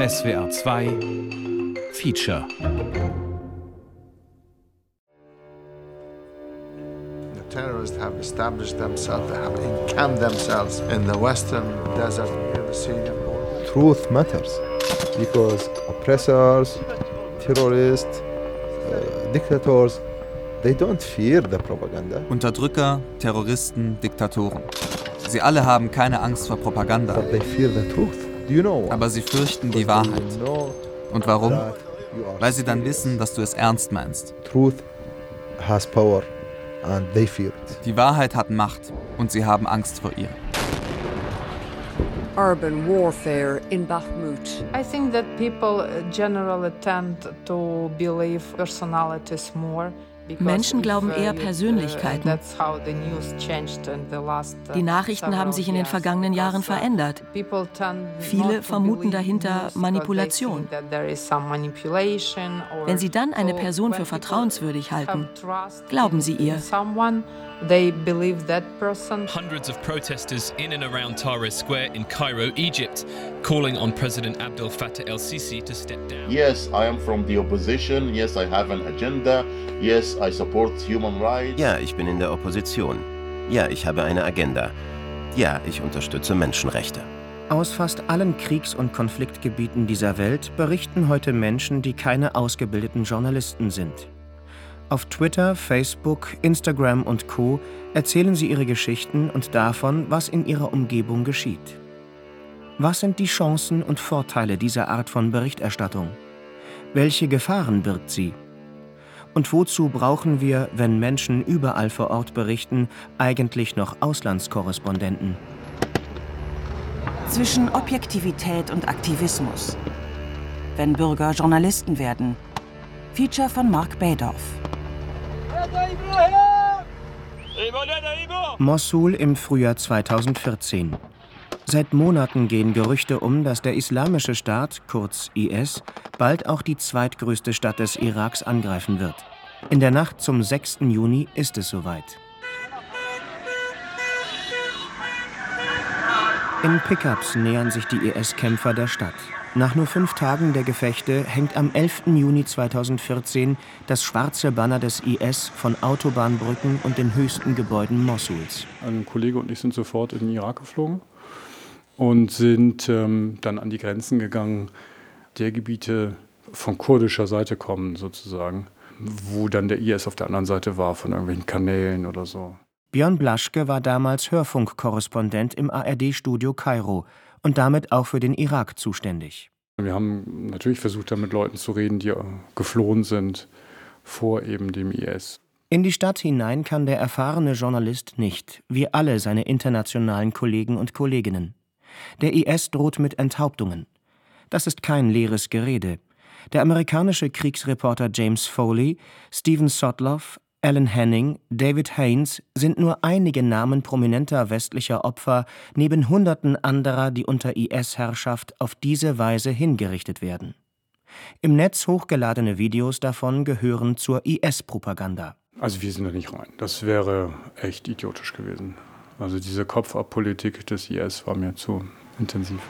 SWR 2 Feature terrorists have established themselves, they have encamped themselves in the western desert near the Syrian border. Truth matters because oppressors, terrorists, uh, dictators, they don't fear the propaganda. Unterdrücker, Terroristen, Diktatoren. Sie alle haben keine Angst vor Propaganda. But they fear the truth. Aber sie fürchten die Wahrheit. Und warum? that you are Weil sie dann wissen, dass du es ernst meinst. Truth has power and they fear it. Die Wahrheit hat Macht und sie haben Angst vor ihr. urban warfare in Bakhmut. I think that people generally tend to believe personalities more. Menschen glauben uh, eher Persönlichkeiten. uh, the last, uh, Die Nachrichten haben sich in den vergangenen Jahren uh, verändert. Viele vermuten dahinter Manipulation. Wenn Sie dann eine So Person für vertrauenswürdig halten, glauben Sie ihr. They believe that person Hundreds of protesters in and around Tahrir Square in Cairo, Egypt, calling on President Abdel Fattah el Sisi to step down. Yes, I am from the opposition. Yes, I have an agenda. Yes, I support human rights. Ja, ich bin in der Opposition. Ja, ich habe eine Agenda. Ja, ich unterstütze Menschenrechte. Aus fast allen Kriegs- und Konfliktgebieten dieser Welt berichten heute Menschen, die keine ausgebildeten Journalisten sind. Auf Twitter, Facebook, Instagram und Co erzählen sie ihre Geschichten und davon, was in ihrer Umgebung geschieht. Was sind die Chancen und Vorteile dieser Art von Berichterstattung? Welche Gefahren birgt sie? Und wozu brauchen wir, wenn Menschen überall vor Ort berichten, eigentlich noch Auslandskorrespondenten? Zwischen Objektivität und Aktivismus. Wenn Bürger Journalisten werden. Feature von Mark Baydorf. Mossul im Frühjahr 2014. Seit Monaten gehen Gerüchte um, dass der Islamische Staat, kurz IS, bald auch die zweitgrößte Stadt des Iraks angreifen wird. In der Nacht zum 6. Juni ist es soweit. In Pickups nähern sich die IS-Kämpfer der Stadt. Nach nur fünf Tagen der Gefechte hängt am 11. Juni 2014 das schwarze Banner des IS von Autobahnbrücken und den höchsten Gebäuden Mossuls. Ein Kollege und ich sind sofort in den Irak geflogen und sind ähm, dann an die Grenzen gegangen, der Gebiete von kurdischer Seite kommen sozusagen, wo dann der IS auf der anderen Seite war, von irgendwelchen Kanälen oder so. Björn Blaschke war damals Hörfunkkorrespondent im ARD-Studio Kairo und damit auch für den Irak zuständig. Wir haben natürlich versucht, da mit Leuten zu reden, die äh, geflohen sind vor eben dem IS. In die Stadt hinein kann der erfahrene Journalist nicht, wie alle seine internationalen Kollegen und Kolleginnen. Der IS droht mit Enthauptungen. Das ist kein leeres Gerede. Der amerikanische Kriegsreporter James Foley, Stephen Sotloff, Alan Henning, David Haynes sind nur einige Namen prominenter westlicher Opfer neben Hunderten anderer, die unter IS-Herrschaft auf diese Weise hingerichtet werden. Im Netz hochgeladene Videos davon gehören zur IS-Propaganda. Also wir sind da nicht rein. Das wäre echt idiotisch gewesen. Also diese Kopfabpolitik des IS war mir zu intensiv.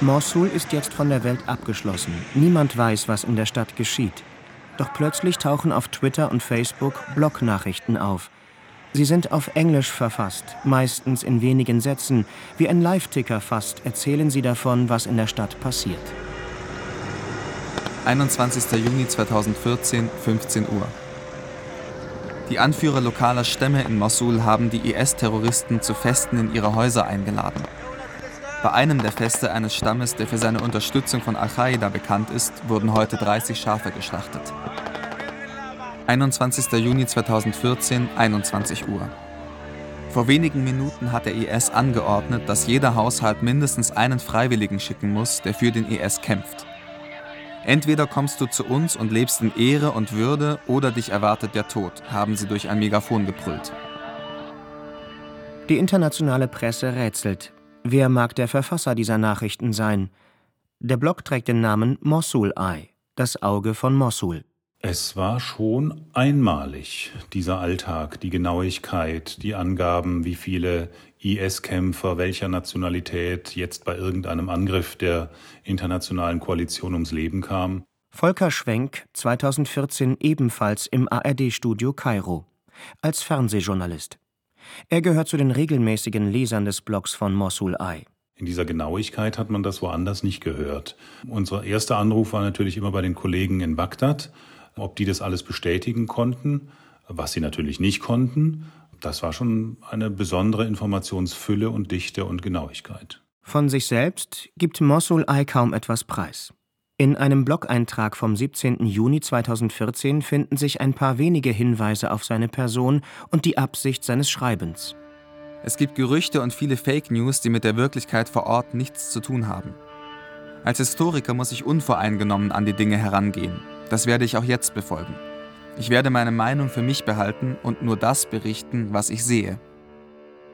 Mosul ist jetzt von der Welt abgeschlossen. Niemand weiß, was in der Stadt geschieht. Doch plötzlich tauchen auf Twitter und Facebook Blognachrichten auf. Sie sind auf Englisch verfasst, meistens in wenigen Sätzen. Wie ein Live-Ticker fast erzählen sie davon, was in der Stadt passiert. 21. Juni 2014, 15 Uhr. Die Anführer lokaler Stämme in Mosul haben die IS-Terroristen zu Festen in ihre Häuser eingeladen. Bei einem der Feste eines Stammes, der für seine Unterstützung von Al-Qaida bekannt ist, wurden heute 30 Schafe geschlachtet. 21. Juni 2014, 21 Uhr. Vor wenigen Minuten hat der IS angeordnet, dass jeder Haushalt mindestens einen Freiwilligen schicken muss, der für den IS kämpft. Entweder kommst du zu uns und lebst in Ehre und Würde, oder dich erwartet der Tod, haben sie durch ein Megafon gebrüllt. Die internationale Presse rätselt. Wer mag der Verfasser dieser Nachrichten sein? Der Blog trägt den Namen Mosul Eye, das Auge von Mosul. Es war schon einmalig, dieser Alltag, die Genauigkeit, die Angaben, wie viele IS-Kämpfer welcher Nationalität jetzt bei irgendeinem Angriff der internationalen Koalition ums Leben kamen. Volker Schwenk, 2014 ebenfalls im ARD-Studio Kairo, als Fernsehjournalist. Er gehört zu den regelmäßigen Lesern des Blogs von Mosul Eye. In dieser Genauigkeit hat man das woanders nicht gehört. Unser erster Anruf war natürlich immer bei den Kollegen in Bagdad ob die das alles bestätigen konnten, was sie natürlich nicht konnten, das war schon eine besondere Informationsfülle und Dichte und Genauigkeit. Von sich selbst gibt Mosul Eye kaum etwas preis. In einem Blog-Eintrag vom 17. Juni 2014 finden sich ein paar wenige Hinweise auf seine Person und die Absicht seines Schreibens. Es gibt Gerüchte und viele Fake News, die mit der Wirklichkeit vor Ort nichts zu tun haben. Als Historiker muss ich unvoreingenommen an die Dinge herangehen. Das werde ich auch jetzt befolgen. Ich werde meine Meinung für mich behalten und nur das berichten, was ich sehe.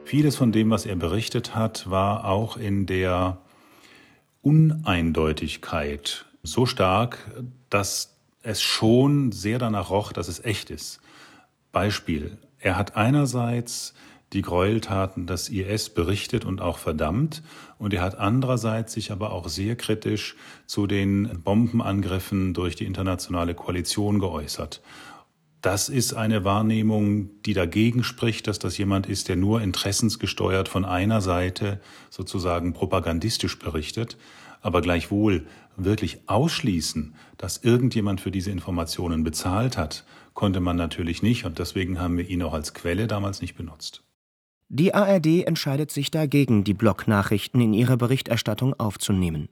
Vieles von dem, was er berichtet hat, war auch in der Uneindeutigkeit so stark, dass es schon sehr danach roch, dass es echt ist. Beispiel. Er hat einerseits die Gräueltaten des IS berichtet und auch verdammt. Und er hat andererseits sich aber auch sehr kritisch zu den Bombenangriffen durch die internationale Koalition geäußert. Das ist eine Wahrnehmung, die dagegen spricht, dass das jemand ist, der nur interessensgesteuert von einer Seite sozusagen propagandistisch berichtet. Aber gleichwohl wirklich ausschließen, dass irgendjemand für diese Informationen bezahlt hat, konnte man natürlich nicht. Und deswegen haben wir ihn auch als Quelle damals nicht benutzt. Die ARD entscheidet sich dagegen, die Blognachrichten in ihre Berichterstattung aufzunehmen.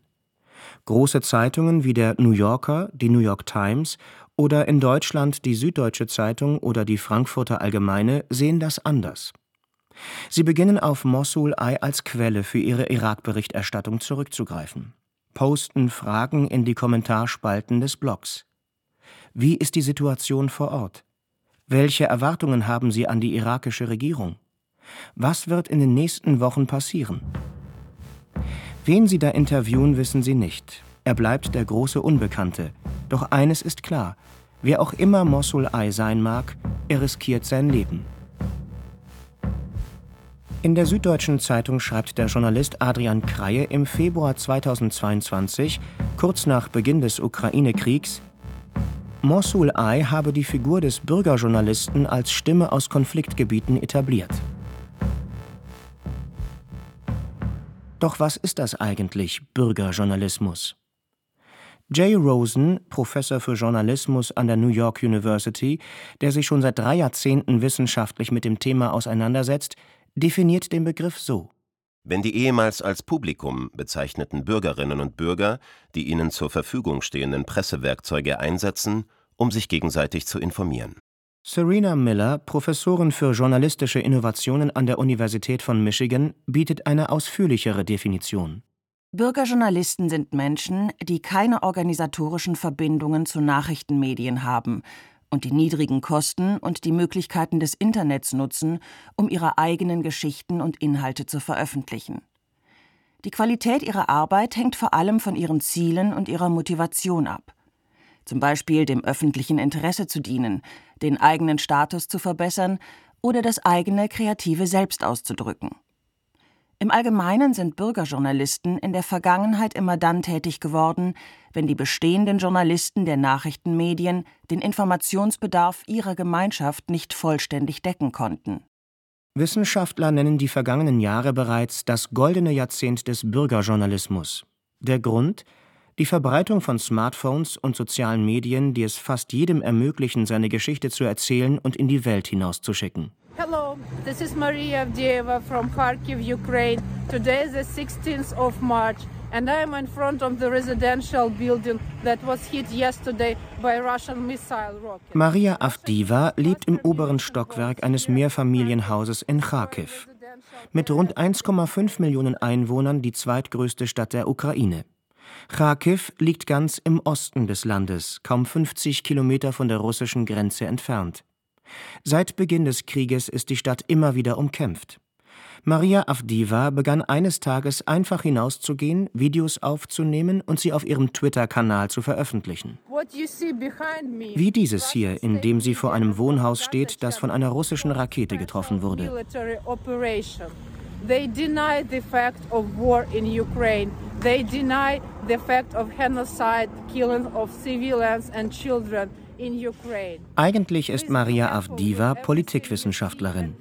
Große Zeitungen wie der New Yorker, die New York Times oder in Deutschland die Süddeutsche Zeitung oder die Frankfurter Allgemeine sehen das anders. Sie beginnen auf Mosul Eye als Quelle für ihre Irak-Berichterstattung zurückzugreifen, posten Fragen in die Kommentarspalten des Blogs. Wie ist die Situation vor Ort? Welche Erwartungen haben Sie an die irakische Regierung? Was wird in den nächsten Wochen passieren? Wen sie da interviewen, wissen sie nicht. Er bleibt der große Unbekannte. Doch eines ist klar: Wer auch immer Mosul Eye sein mag, er riskiert sein Leben. In der Süddeutschen Zeitung schreibt der Journalist Adrian Kreie im Februar 2022, kurz nach Beginn des Ukraine-Kriegs, Mosul Eye habe die Figur des Bürgerjournalisten als Stimme aus Konfliktgebieten etabliert. Doch was ist das eigentlich, Bürgerjournalismus? Jay Rosen, Professor für Journalismus an der New York University, der sich schon seit drei Jahrzehnten wissenschaftlich mit dem Thema auseinandersetzt, definiert den Begriff so. Wenn die ehemals als Publikum bezeichneten Bürgerinnen und Bürger die ihnen zur Verfügung stehenden Pressewerkzeuge einsetzen, um sich gegenseitig zu informieren. Serena Miller, Professorin für journalistische Innovationen an der Universität von Michigan, bietet eine ausführlichere Definition. Bürgerjournalisten sind Menschen, die keine organisatorischen Verbindungen zu Nachrichtenmedien haben und die niedrigen Kosten und die Möglichkeiten des Internets nutzen, um ihre eigenen Geschichten und Inhalte zu veröffentlichen. Die Qualität ihrer Arbeit hängt vor allem von ihren Zielen und ihrer Motivation ab zum Beispiel dem öffentlichen Interesse zu dienen, den eigenen Status zu verbessern oder das eigene kreative Selbst auszudrücken. Im Allgemeinen sind Bürgerjournalisten in der Vergangenheit immer dann tätig geworden, wenn die bestehenden Journalisten der Nachrichtenmedien den Informationsbedarf ihrer Gemeinschaft nicht vollständig decken konnten. Wissenschaftler nennen die vergangenen Jahre bereits das goldene Jahrzehnt des Bürgerjournalismus. Der Grund die Verbreitung von Smartphones und sozialen Medien, die es fast jedem ermöglichen, seine Geschichte zu erzählen und in die Welt hinauszuschicken. Hello, this is Maria Avdieva from Kharkiv, Ukraine. Today is the 16th of March and I am in front of the residential building that was hit yesterday by Russian missile rocket. Maria Avdiva lebt im oberen Stockwerk eines Mehrfamilienhauses in Kharkiv. Mit rund 1,5 Millionen Einwohnern die zweitgrößte Stadt der Ukraine. Kharkiv liegt ganz im Osten des Landes, kaum 50 Kilometer von der russischen Grenze entfernt. Seit Beginn des Krieges ist die Stadt immer wieder umkämpft. Maria Avdiva begann eines Tages einfach hinauszugehen, Videos aufzunehmen und sie auf ihrem Twitter-Kanal zu veröffentlichen. Wie dieses hier, in dem sie vor einem Wohnhaus steht, das von einer russischen Rakete getroffen wurde. They deny the fact of war in Ukraine. They deny the fact of genocide, killing of civilians and children. Eigentlich ist Maria Avdiva Politikwissenschaftlerin.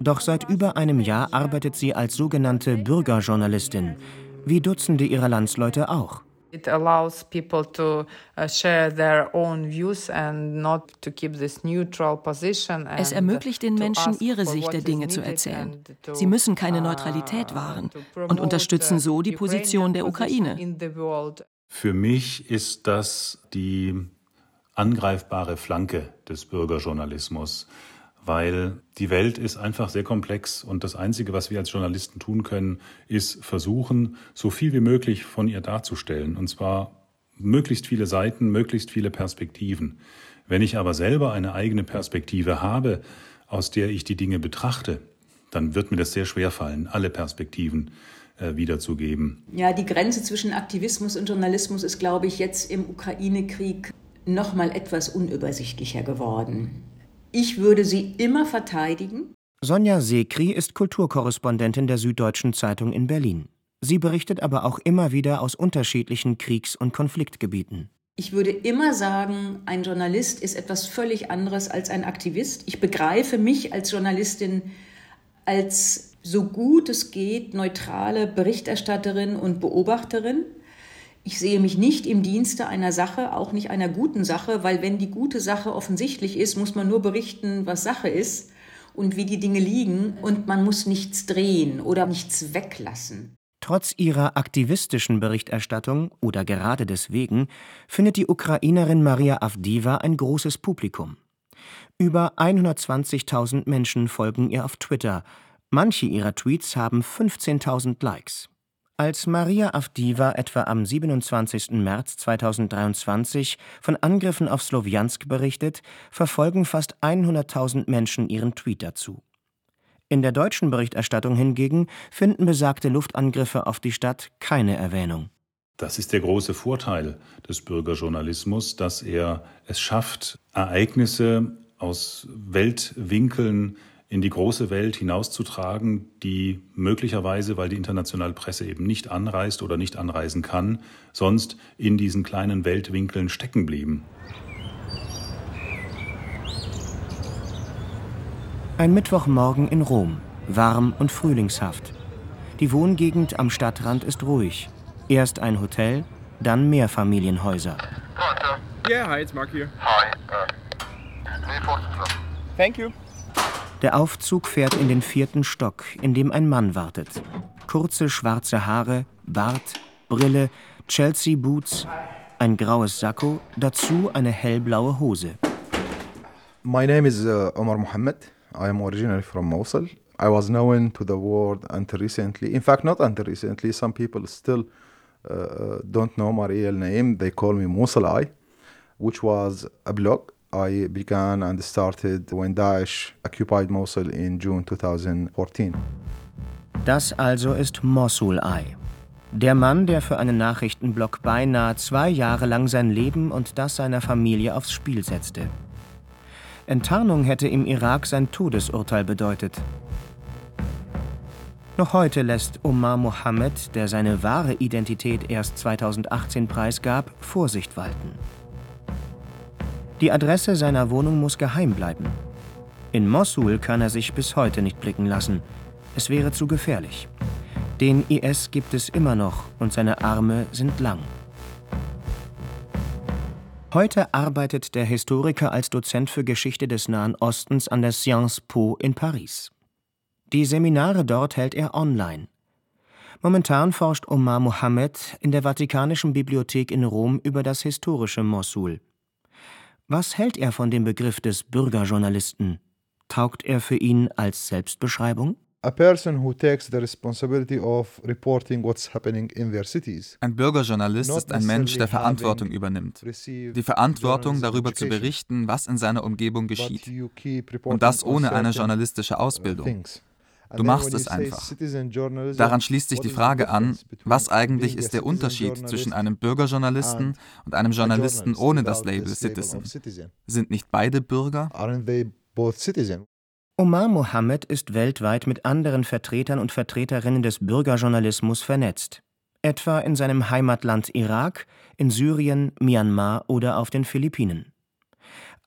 Doch seit über einem Jahr arbeitet sie als sogenannte Bürgerjournalistin, wie Dutzende ihrer Landsleute auch. It allows people to uh, share their own views and not to keep this neutral position. Es ermöglicht den Menschen, ihre Sicht der Dinge zu erzählen. Sie müssen keine uh, Neutralität wahren und unterstützen so die Position der Ukraine. Für mich ist das die angreifbare Flanke des Bürgerjournalismus weil die Welt ist einfach sehr komplex und das Einzige, was wir als Journalisten tun können, ist versuchen, so viel wie möglich von ihr darzustellen. Und zwar möglichst viele Seiten, möglichst viele Perspektiven. Wenn ich aber selber eine eigene Perspektive habe, aus der ich die Dinge betrachte, dann wird mir das sehr schwer fallen, alle Perspektiven äh, wiederzugeben. Ja, die Grenze zwischen Aktivismus und Journalismus ist, glaube ich, jetzt im Ukraine-Krieg noch mal etwas unübersichtlicher geworden. Ich würde sie immer verteidigen. Sonja Sekri ist Kulturkorrespondentin der Süddeutschen Zeitung in Berlin. Sie berichtet aber auch immer wieder aus unterschiedlichen Kriegs- und Konfliktgebieten. Ich würde immer sagen, ein Journalist ist etwas völlig anderes als ein Aktivist. Ich begreife mich als Journalistin als so gut es geht neutrale Berichterstatterin und Beobachterin. Ich sehe mich nicht im Dienste einer Sache, auch nicht einer guten Sache, weil wenn die gute Sache offensichtlich ist, muss man nur berichten, was Sache ist und wie die Dinge liegen und man muss nichts drehen oder nichts weglassen. Trotz ihrer aktivistischen Berichterstattung oder gerade deswegen findet die Ukrainerin Maria Avdiva ein großes Publikum. Über 120.000 Menschen folgen ihr auf Twitter. Manche ihrer Tweets haben 15.000 Likes. Als Maria Avdiva etwa am 27. März 2023 von Angriffen auf Slowjansk berichtet, verfolgen fast 100.000 Menschen ihren Tweet dazu. In der deutschen Berichterstattung hingegen finden besagte Luftangriffe auf die Stadt keine Erwähnung. Das ist der große Vorteil des Bürgerjournalismus, dass er es schafft, Ereignisse aus Weltwinkeln in die große Welt hinauszutragen, die möglicherweise, weil die internationale Presse eben nicht anreist oder nicht anreisen kann, sonst in diesen kleinen Weltwinkeln stecken blieben. Ein Mittwochmorgen in Rom, warm und frühlingshaft. Die Wohngegend am Stadtrand ist ruhig. Erst ein Hotel, dann Mehrfamilienhäuser. Yeah, hi, it's Mark here. Hi. Uh, Thank you. Der Aufzug fährt in den vierten Stock, in dem ein Mann wartet. Kurze schwarze Haare, Bart, Brille, Chelsea Boots, ein graues Sakko, dazu eine hellblaue Hose. My name is uh, Omar Mohammed. I am originally from Mosul. I was known to the world until recently. In fact, not until recently. Some people still uh, uh don't know my real name. They call me Mosul I, which was a blog I began and started when Daesh occupied Mosul in June 2014. Das also ist Mosul Eye. Der Mann, der für einen Nachrichtenblock beinahe zwei Jahre lang sein Leben und das seiner Familie aufs Spiel setzte. Enttarnung hätte im Irak sein Todesurteil bedeutet. Noch heute lässt Omar Mohammed, der seine wahre Identität erst 2018 preisgab, Vorsicht walten. Die Adresse seiner Wohnung muss geheim bleiben. In Mossul kann er sich bis heute nicht blicken lassen. Es wäre zu gefährlich. Den IS gibt es immer noch und seine Arme sind lang. Heute arbeitet der Historiker als Dozent für Geschichte des Nahen Ostens an der Sciences Po in Paris. Die Seminare dort hält er online. Momentan forscht Omar Mohammed in der Vatikanischen Bibliothek in Rom über das historische Mossul. Was hält er von dem Begriff des Bürgerjournalisten? Taugt er für ihn als Selbstbeschreibung? Ein Bürgerjournalist ist ein Mensch, der Verantwortung übernimmt. Die Verantwortung darüber zu berichten, was in seiner Umgebung geschieht. Und das ohne eine journalistische Ausbildung. Du machst es einfach. Daran schließt sich die Frage an, was eigentlich ist der Unterschied zwischen einem Bürgerjournalisten und einem Journalisten ohne das Label Citizen? Sind nicht beide Bürger? Omar Mohammed ist weltweit mit anderen Vertretern und Vertreterinnen des Bürgerjournalismus vernetzt, etwa in seinem Heimatland Irak, in Syrien, Myanmar oder auf den Philippinen.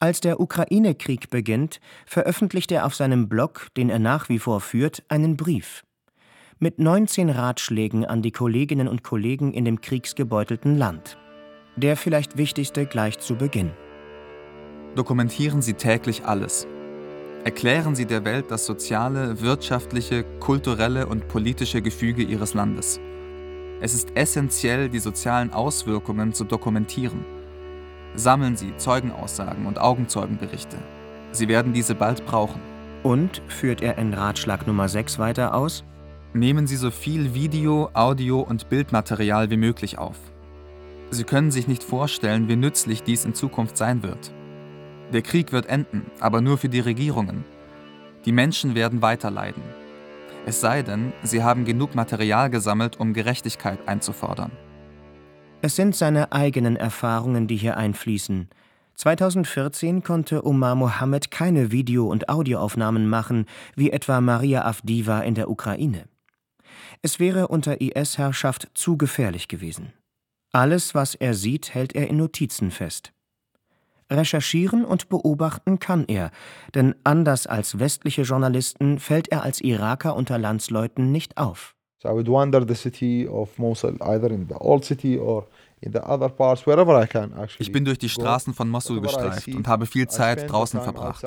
Als der Ukraine-Krieg beginnt, veröffentlicht er auf seinem Blog, den er nach wie vor führt, einen Brief mit 19 Ratschlägen an die Kolleginnen und Kollegen in dem kriegsgebeutelten Land. Der vielleicht wichtigste gleich zu Beginn. Dokumentieren Sie täglich alles. Erklären Sie der Welt das soziale, wirtschaftliche, kulturelle und politische Gefüge Ihres Landes. Es ist essentiell, die sozialen Auswirkungen zu dokumentieren. Sammeln Sie Zeugenaussagen und Augenzeugenberichte. Sie werden diese bald brauchen. Und führt er in Ratschlag Nummer 6 weiter aus? Nehmen Sie so viel Video, Audio und Bildmaterial wie möglich auf. Sie können sich nicht vorstellen, wie nützlich dies in Zukunft sein wird. Der Krieg wird enden, aber nur für die Regierungen. Die Menschen werden weiter leiden. Es sei denn, sie haben genug Material gesammelt, um Gerechtigkeit einzufordern. Es sind seine eigenen Erfahrungen, die hier einfließen. 2014 konnte Omar Mohammed keine Video- und Audioaufnahmen machen, wie etwa Maria Avdiva in der Ukraine. Es wäre unter IS-Herrschaft zu gefährlich gewesen. Alles, was er sieht, hält er in Notizen fest. Recherchieren und beobachten kann er, denn anders als westliche Journalisten fällt er als Iraker unter Landsleuten nicht auf. So I would wander the city of Mosul, either in the old city or Ich bin durch die Straßen von Mosul gestreift und habe viel Zeit draußen verbracht.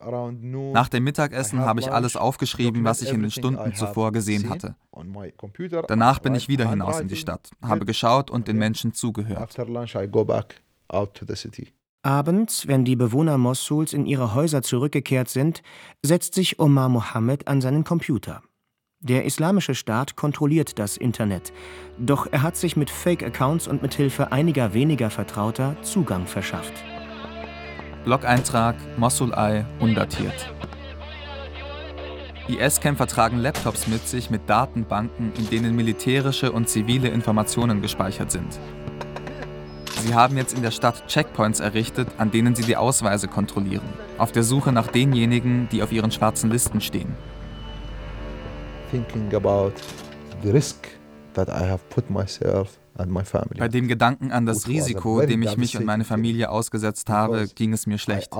Nach dem Mittagessen habe ich alles aufgeschrieben, was ich in den Stunden zuvor gesehen hatte. Danach bin ich wieder hinaus in die Stadt, habe geschaut und den Menschen zugehört. Abends, wenn die Bewohner Mossuls in ihre Häuser zurückgekehrt sind, setzt sich Omar Mohammed an seinen Computer. Der Islamische Staat kontrolliert das Internet, doch er hat sich mit Fake-Accounts und mit Hilfe einiger weniger Vertrauter Zugang verschafft. Blog-Eintrag Mosul-Ei undatiert. IS-Kämpfer tragen Laptops mit sich mit Datenbanken, in denen militärische und zivile Informationen gespeichert sind. Sie haben jetzt in der Stadt Checkpoints errichtet, an denen sie die Ausweise kontrollieren, auf der Suche nach denjenigen, die auf ihren schwarzen Listen stehen thinking about the risk that I have put myself bei dem Gedanken an das Risiko, dem ich mich und meine Familie ausgesetzt habe, ging es mir schlecht.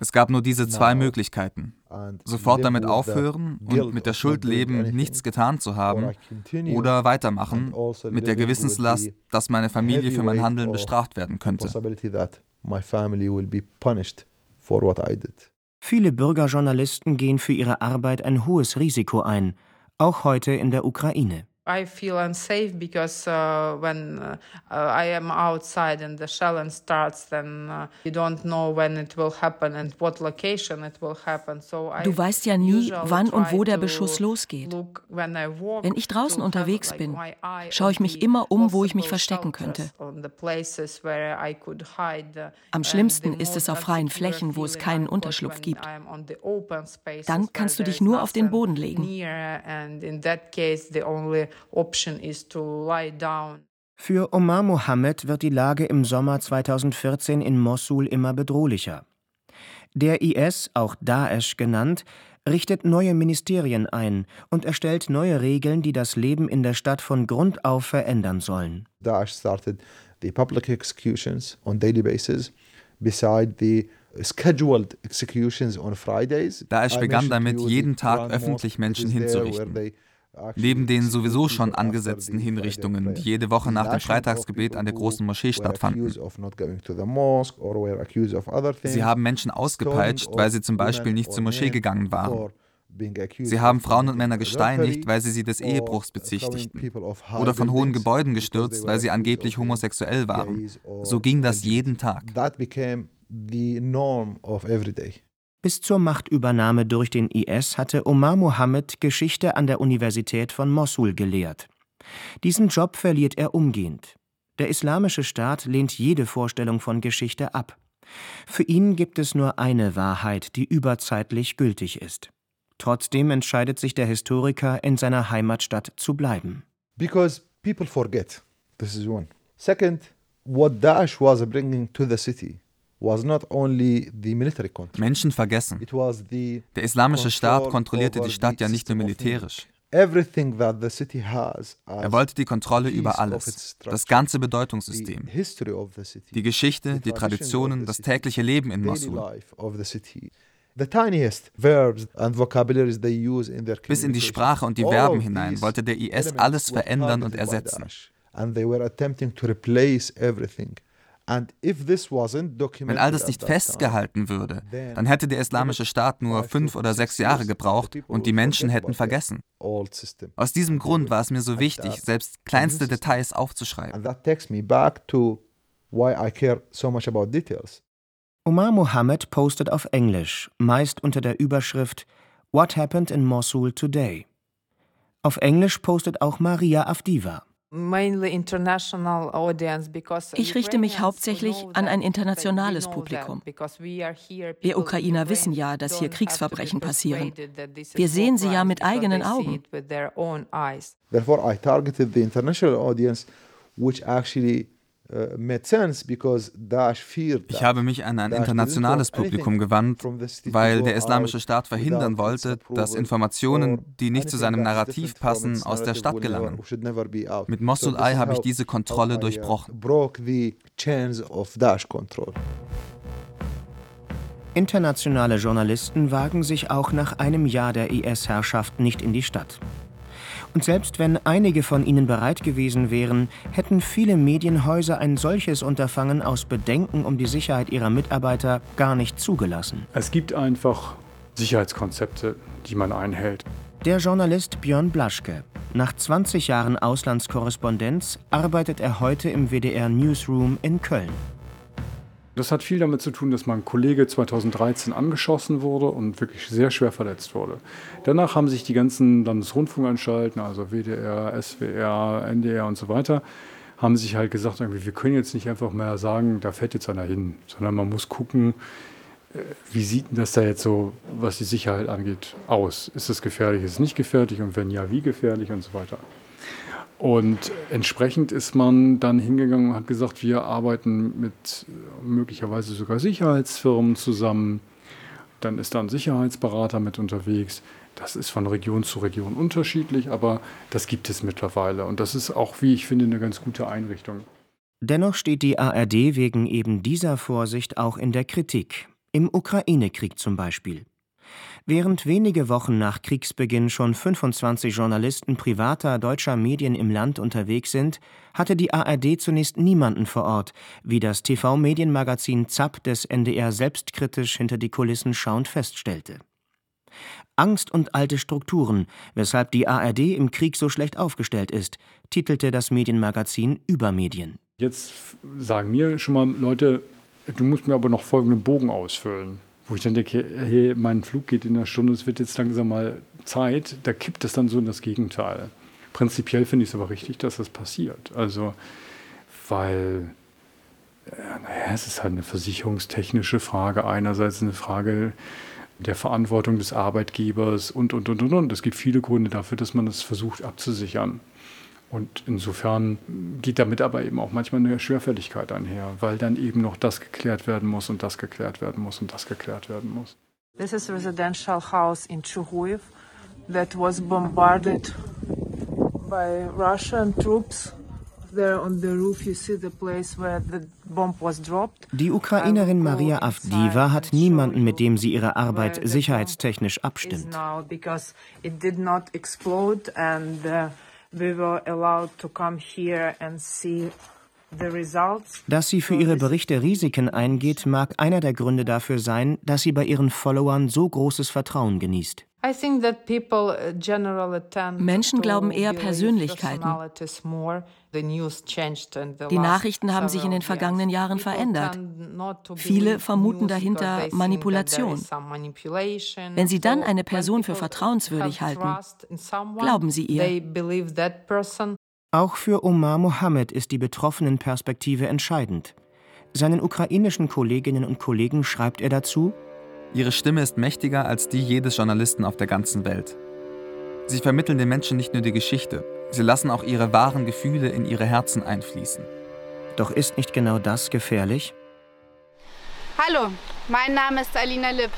Es gab nur diese zwei Möglichkeiten. Sofort damit aufhören und mit der Schuld leben, nichts getan zu haben, oder weitermachen also mit der Gewissenslast, dass meine Familie für mein Handeln bestraft werden könnte. Viele Bürgerjournalisten gehen für ihre Arbeit ein hohes Risiko ein, auch heute in der Ukraine. I feel unsafe because uh, when uh, I am outside and the shelling starts, then uh, you don't know when it will happen and what location it will happen. So du weißt ja nie, wann und wo der Beschuss losgeht. Wenn ich draußen unterwegs bin, schaue ich mich immer um, wo ich mich verstecken könnte. Am schlimmsten ist es auf freien Flächen, wo es keinen Unterschlupf gibt. Dann kannst du dich nur auf den Boden legen option is to lie down. Für Omar Mohammed wird die Lage im Sommer 2014 in Mossul immer bedrohlicher. Der IS, auch Daesh genannt, richtet neue Ministerien ein und erstellt neue Regeln, die das Leben in der Stadt von Grund auf verändern sollen. Daesh started the public executions on daily basis beside the scheduled executions on Fridays. Daesh begann damit, jeden Tag öffentlich Menschen hinzurichten. Neben den sowieso schon angesetzten Hinrichtungen, die jede Woche nach dem Freitagsgebet an der großen Moschee stattfanden. Sie haben Menschen ausgepeitscht, weil sie zum Beispiel nicht zur Moschee gegangen waren. Sie haben Frauen und Männer gesteinigt, weil sie sie des Ehebruchs bezichtigten. Oder von hohen Gebäuden gestürzt, weil sie angeblich homosexuell waren. So ging das jeden Tag. Bis zur Machtübernahme durch den IS hatte Omar Mohammed Geschichte an der Universität von Mossul gelehrt. Diesen Job verliert er umgehend. Der Islamische Staat lehnt jede Vorstellung von Geschichte ab. Für ihn gibt es nur eine Wahrheit, die überzeitlich gültig ist. Trotzdem entscheidet sich der Historiker, in seiner Heimatstadt zu bleiben. Because people forget. This is one. Second, what Daesh was bringing to the city Menschen vergessen. Der islamische Staat kontrollierte die Stadt ja nicht nur militärisch. Er wollte die Kontrolle über alles, das ganze Bedeutungssystem, die Geschichte, die Traditionen, das tägliche Leben in Mosul. Bis in die Sprache und die Verben hinein wollte der IS alles verändern und ersetzen. And they were attempting to replace everything. Wenn all das nicht festgehalten würde, dann hätte der Islamische Staat nur fünf oder sechs Jahre gebraucht und die Menschen hätten vergessen. Aus diesem Grund war es mir so wichtig, selbst kleinste Details aufzuschreiben. Omar Mohammed postet auf Englisch, meist unter der Überschrift What happened in Mosul today? Auf Englisch postet auch Maria Avdiva. Ich richte mich hauptsächlich an ein internationales Publikum. Wir Ukrainer wissen ja, dass hier Kriegsverbrechen passieren. Wir sehen sie ja mit eigenen Augen. Therefore I targeted the international audience which actually ich habe mich an ein internationales Publikum gewandt, weil der Islamische Staat verhindern wollte, dass Informationen, die nicht zu seinem Narrativ passen, aus der Stadt gelangen. Mit Mosul Eye habe ich diese Kontrolle durchbrochen. Internationale Journalisten wagen sich auch nach einem Jahr der IS-Herrschaft nicht in die Stadt. Und selbst wenn einige von ihnen bereit gewesen wären, hätten viele Medienhäuser ein solches Unterfangen aus Bedenken um die Sicherheit ihrer Mitarbeiter gar nicht zugelassen. Es gibt einfach Sicherheitskonzepte, die man einhält. Der Journalist Björn Blaschke. Nach 20 Jahren Auslandskorrespondenz arbeitet er heute im WDR Newsroom in Köln. Das hat viel damit zu tun, dass mein Kollege 2013 angeschossen wurde und wirklich sehr schwer verletzt wurde. Danach haben sich die ganzen Landesrundfunkanstalten, also WDR, SWR, NDR und so weiter, haben sich halt gesagt, wir können jetzt nicht einfach mehr sagen, da fährt jetzt einer hin, sondern man muss gucken, äh, wie sieht denn das da jetzt so, was die Sicherheit angeht, aus? Ist es gefährlich, ist es nicht gefährlich und wenn ja, wie gefährlich und so weiter. Und entsprechend ist man dann hingegangen und hat gesagt, wir arbeiten mit möglicherweise sogar Sicherheitsfirmen zusammen. Dann ist da ein Sicherheitsberater mit unterwegs. Das ist von Region zu Region unterschiedlich, aber das gibt es mittlerweile. Und das ist auch, wie ich finde, eine ganz gute Einrichtung. Dennoch steht die ARD wegen eben dieser Vorsicht auch in der Kritik. Im Ukraine-Krieg zum Beispiel. Während wenige Wochen nach Kriegsbeginn schon 25 Journalisten privater deutscher Medien im Land unterwegs sind, hatte die ARD zunächst niemanden vor Ort, wie das TV-Medienmagazin ZAP des NDR selbstkritisch hinter die Kulissen schauend feststellte. Angst und alte Strukturen, weshalb die ARD im Krieg so schlecht aufgestellt ist, titelte das Medienmagazin Übermedien. Jetzt sagen mir schon mal Leute, du musst mir aber noch folgenden Bogen ausfüllen wo ich dann denke, hey, mein Flug geht in einer Stunde, es wird jetzt langsam mal Zeit, da kippt es dann so in das Gegenteil. Prinzipiell finde ich es aber richtig, dass das passiert. Also, weil, naja, es ist halt eine versicherungstechnische Frage, einerseits eine Frage der Verantwortung des Arbeitgebers und, und, und, und, und. Es gibt viele Gründe dafür, dass man das versucht abzusichern. Und insofern geht damit aber eben auch manchmal eine Schwerfälligkeit einher, weil dann eben noch das geklärt werden muss und das geklärt werden muss und das geklärt werden muss. This is a residential house in Chuhuiv that was bombarded by Russian troops. Die Ukrainerin Maria Avdiva hat niemanden, mit dem sie ihre Arbeit sicherheitstechnisch abstimmt. Dass sie für ihre Berichte Risiken eingeht, mag einer der Gründe dafür sein, dass sie bei ihren Followern so großes Vertrauen genießt. Uh, Menschen glauben eher Persönlichkeiten. Die Nachrichten haben sich in den vergangenen Jahren verändert. Viele vermuten dahinter Manipulation. Wenn sie dann eine Person für vertrauenswürdig halten, glauben sie ihr. Auch für Omar Mohammed ist die betroffenen Perspektive entscheidend. Seinen ukrainischen Kolleginnen und Kollegen schreibt er dazu, Ihre Stimme ist mächtiger als die jedes Journalisten auf der ganzen Welt. Sie vermitteln den Menschen nicht nur die Geschichte, sie lassen auch ihre wahren Gefühle in ihre Herzen einfließen. Doch ist nicht genau das gefährlich? Hallo, mein Name ist Alina Lipp.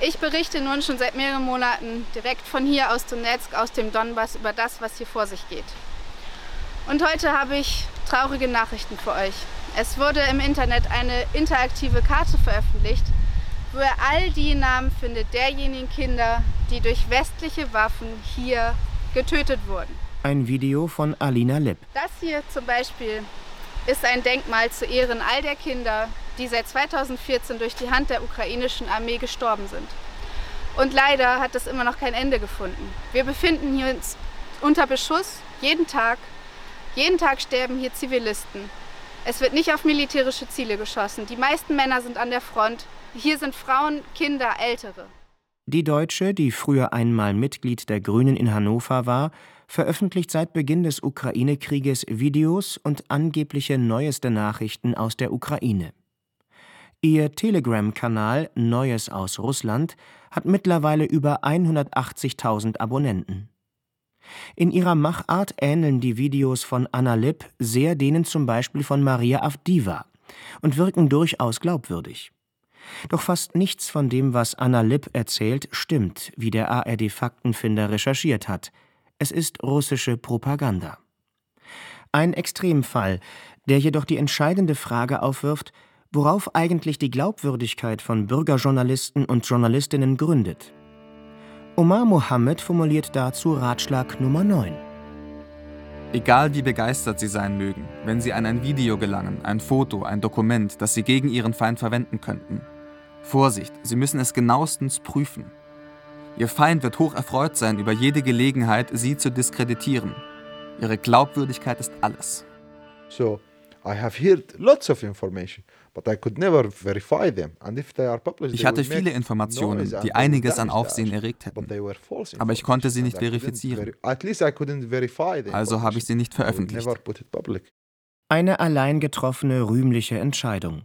Ich berichte nun schon seit mehreren Monaten direkt von hier aus Donetsk, aus dem Donbass, über das, was hier vor sich geht. Und heute habe ich traurige Nachrichten für euch. Es wurde im Internet eine interaktive Karte veröffentlicht, wo ihr all die Namen findet derjenigen Kinder, die durch westliche Waffen hier getötet wurden. Ein Video von Alina Lipp. Das hier zum Beispiel ist ein Denkmal zu Ehren all der Kinder, die seit 2014 durch die Hand der ukrainischen Armee gestorben sind. Und leider hat es immer noch kein Ende gefunden. Wir befinden hier uns unter Beschuss jeden Tag. Jeden Tag sterben hier Zivilisten. Es wird nicht auf militärische Ziele geschossen. Die meisten Männer sind an der Front. Hier sind Frauen, Kinder, Ältere. Die Deutsche, die früher einmal Mitglied der Grünen in Hannover war, veröffentlicht seit Beginn des Ukraine-Krieges Videos und angebliche neueste Nachrichten aus der Ukraine. Ihr Telegram-Kanal Neues aus Russland hat mittlerweile über 180.000 Abonnenten. In ihrer Machart ähneln die Videos von Anna Lipp sehr denen zum Beispiel von Maria Avdiva und wirken durchaus glaubwürdig. Doch fast nichts von dem, was Anna Lipp erzählt, stimmt, wie der ARD-Faktenfinder recherchiert hat. Es ist russische Propaganda. Ein Extremfall, der jedoch die entscheidende Frage aufwirft, worauf eigentlich die Glaubwürdigkeit von Bürgerjournalisten und Journalistinnen gründet. Omar Mohammed formuliert dazu Ratschlag Nummer 9. Egal wie begeistert Sie sein mögen, wenn Sie an ein Video gelangen, ein Foto, ein Dokument, das Sie gegen Ihren Feind verwenden könnten. Vorsicht, Sie müssen es genauestens prüfen. Ihr Feind wird hoch erfreut sein über jede Gelegenheit, Sie zu diskreditieren. Ihre Glaubwürdigkeit ist alles. So, I have heard lots of information. Ich hatte viele Informationen, die einiges an Aufsehen erregt hätten, aber ich konnte sie nicht verifizieren. Also habe ich sie nicht veröffentlicht. Eine allein getroffene rühmliche Entscheidung.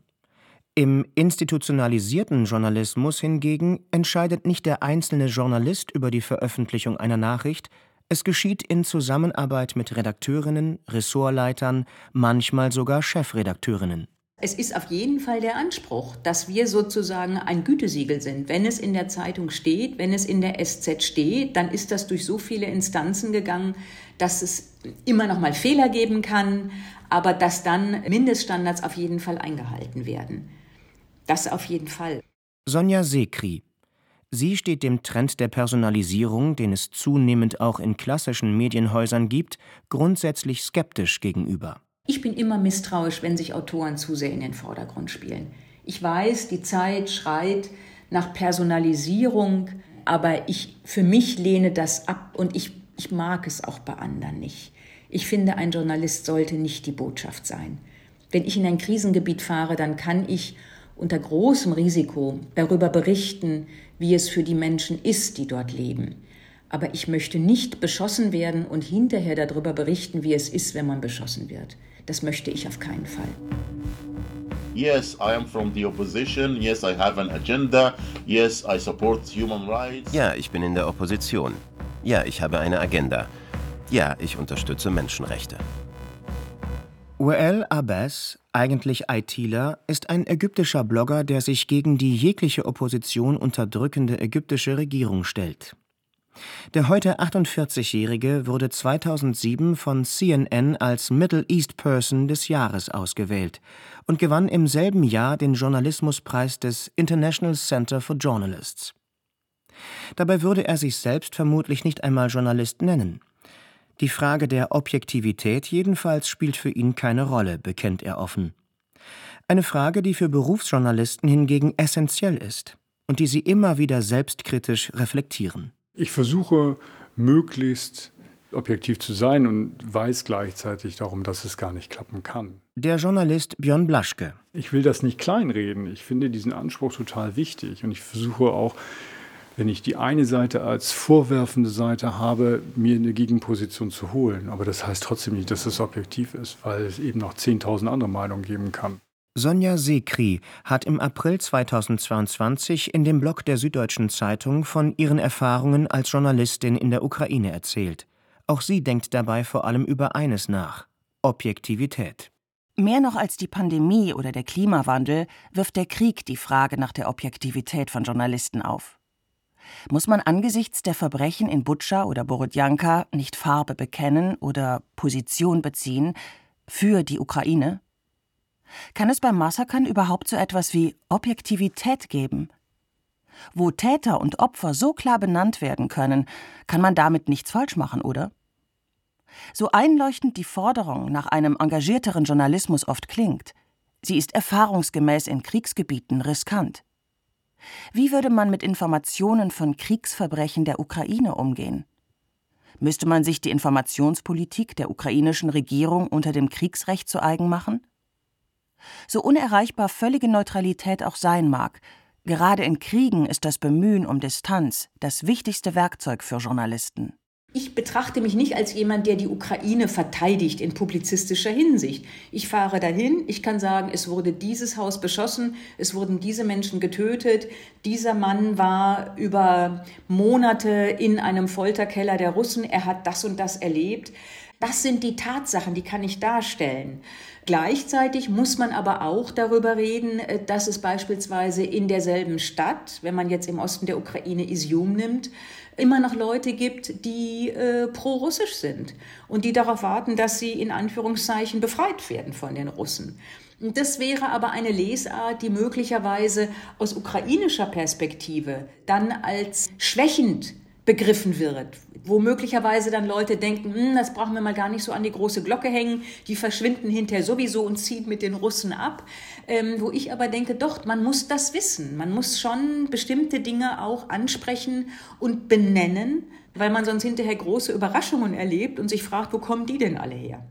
Im institutionalisierten Journalismus hingegen entscheidet nicht der einzelne Journalist über die Veröffentlichung einer Nachricht, es geschieht in Zusammenarbeit mit Redakteurinnen, Ressortleitern, manchmal sogar Chefredakteurinnen. Es ist auf jeden Fall der Anspruch, dass wir sozusagen ein Gütesiegel sind. Wenn es in der Zeitung steht, wenn es in der SZ steht, dann ist das durch so viele Instanzen gegangen, dass es immer noch mal Fehler geben kann, aber dass dann Mindeststandards auf jeden Fall eingehalten werden. Das auf jeden Fall. Sonja Sekri. Sie steht dem Trend der Personalisierung, den es zunehmend auch in klassischen Medienhäusern gibt, grundsätzlich skeptisch gegenüber. Ich bin immer misstrauisch, wenn sich Autoren zu sehr in den Vordergrund spielen. Ich weiß, die Zeit schreit nach Personalisierung, aber ich für mich lehne das ab und ich, ich mag es auch bei anderen nicht. Ich finde, ein Journalist sollte nicht die Botschaft sein. Wenn ich in ein Krisengebiet fahre, dann kann ich unter großem Risiko darüber berichten, wie es für die Menschen ist, die dort leben. Aber ich möchte nicht beschossen werden und hinterher darüber berichten, wie es ist, wenn man beschossen wird. Das möchte ich auf keinen Fall. Yes, I am from the opposition. Yes, I have an agenda. Yes, I support human rights. Ja, ich bin in der Opposition. Ja, ich habe eine Agenda. Ja, ich unterstütze Menschenrechte. Wael Abbas, eigentlich ITler, ist ein ägyptischer Blogger, der sich gegen die jegliche Opposition unterdrückende ägyptische Regierung stellt. Der heute 48-Jährige wurde 2007 von CNN als Middle East Person des Jahres ausgewählt und gewann im selben Jahr den Journalismuspreis des International Center for Journalists. Dabei würde er sich selbst vermutlich nicht einmal Journalist nennen. Die Frage der Objektivität jedenfalls spielt für ihn keine Rolle, bekennt er offen. Eine Frage, die für Berufsjournalisten hingegen essentiell ist und die sie immer wieder selbstkritisch reflektieren. Ich versuche möglichst objektiv zu sein und weiß gleichzeitig darum, dass es gar nicht klappen kann. Der Journalist Björn Blaschke. Ich will das nicht kleinreden. Ich finde diesen Anspruch total wichtig und ich versuche auch, wenn ich die eine Seite als vorwerfende Seite habe, mir eine Gegenposition zu holen. Aber das heißt trotzdem nicht, dass es objektiv ist, weil es eben noch 10.000 andere Meinungen geben kann. Sonja Sekri hat im April 2022 in dem Blog der Süddeutschen Zeitung von ihren Erfahrungen als Journalistin in der Ukraine erzählt. Auch sie denkt dabei vor allem über eines nach: Objektivität. Mehr noch als die Pandemie oder der Klimawandel wirft der Krieg die Frage nach der Objektivität von Journalisten auf. Muss man angesichts der Verbrechen in Butscha oder Borodjanka nicht Farbe bekennen oder Position beziehen für die Ukraine? Kann es beim Massakern überhaupt so etwas wie Objektivität geben? Wo Täter und Opfer so klar benannt werden können, kann man damit nichts falsch machen, oder? So einleuchtend die Forderung nach einem engagierteren Journalismus oft klingt, sie ist erfahrungsgemäß in Kriegsgebieten riskant. Wie würde man mit Informationen von Kriegsverbrechen der Ukraine umgehen? Müsste man sich die Informationspolitik der ukrainischen Regierung unter dem Kriegsrecht zu eigen machen? So unerreichbar völlige Neutralität auch sein mag, gerade in Kriegen ist das Bemühen um Distanz das wichtigste Werkzeug für Journalisten. Ich betrachte mich nicht als jemand, der die Ukraine verteidigt in publizistischer Hinsicht. Ich fahre dahin, ich kann sagen, es wurde dieses Haus beschossen, es wurden diese Menschen getötet, dieser Mann war über Monate in einem Folterkeller der Russen, er hat das und das erlebt. Das sind die Tatsachen, die kann ich darstellen. Gleichzeitig muss man aber auch darüber reden, äh, dass es beispielsweise in derselben Stadt, wenn man jetzt im Osten der Ukraine Isium nimmt, immer noch Leute gibt, die äh, pro-russisch sind und die darauf warten, dass sie in Anführungszeichen befreit werden von den Russen. Das wäre aber eine Lesart, die möglicherweise aus ukrainischer Perspektive dann als schwächend begriffen wird, wo möglicherweise dann Leute denken, hm, das brauchen wir mal gar nicht so an die große Glocke hängen, die verschwinden hinterher sowieso und ziehen mit den Russen ab, ähm, wo ich aber denke, doch, man muss das wissen, man muss schon bestimmte Dinge auch ansprechen und benennen, weil man sonst hinterher große Überraschungen erlebt und sich fragt, wo kommen die denn alle her?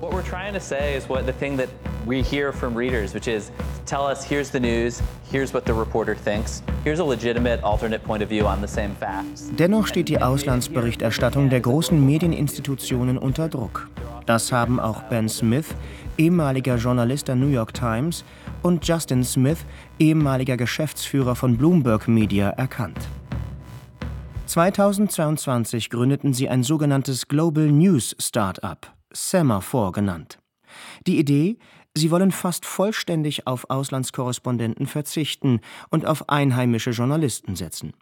What we're trying to say is what the thing that we hear from readers, which is tell us here's the news, here's what the reporter thinks, here's a legitimate alternate point of view on the same facts. Dennoch steht die Auslandsberichterstattung der großen Medieninstitutionen unter Druck. Das haben auch Ben Smith, ehemaliger Journalist der New York Times, und Justin Smith, ehemaliger Geschäftsführer von Bloomberg Media, erkannt. 2022 gründeten sie ein sogenanntes Global News Startup Semaphore genannt. Die Idee, sie wollen fast vollständig auf Auslandskorrespondenten verzichten und auf einheimische Journalisten setzen.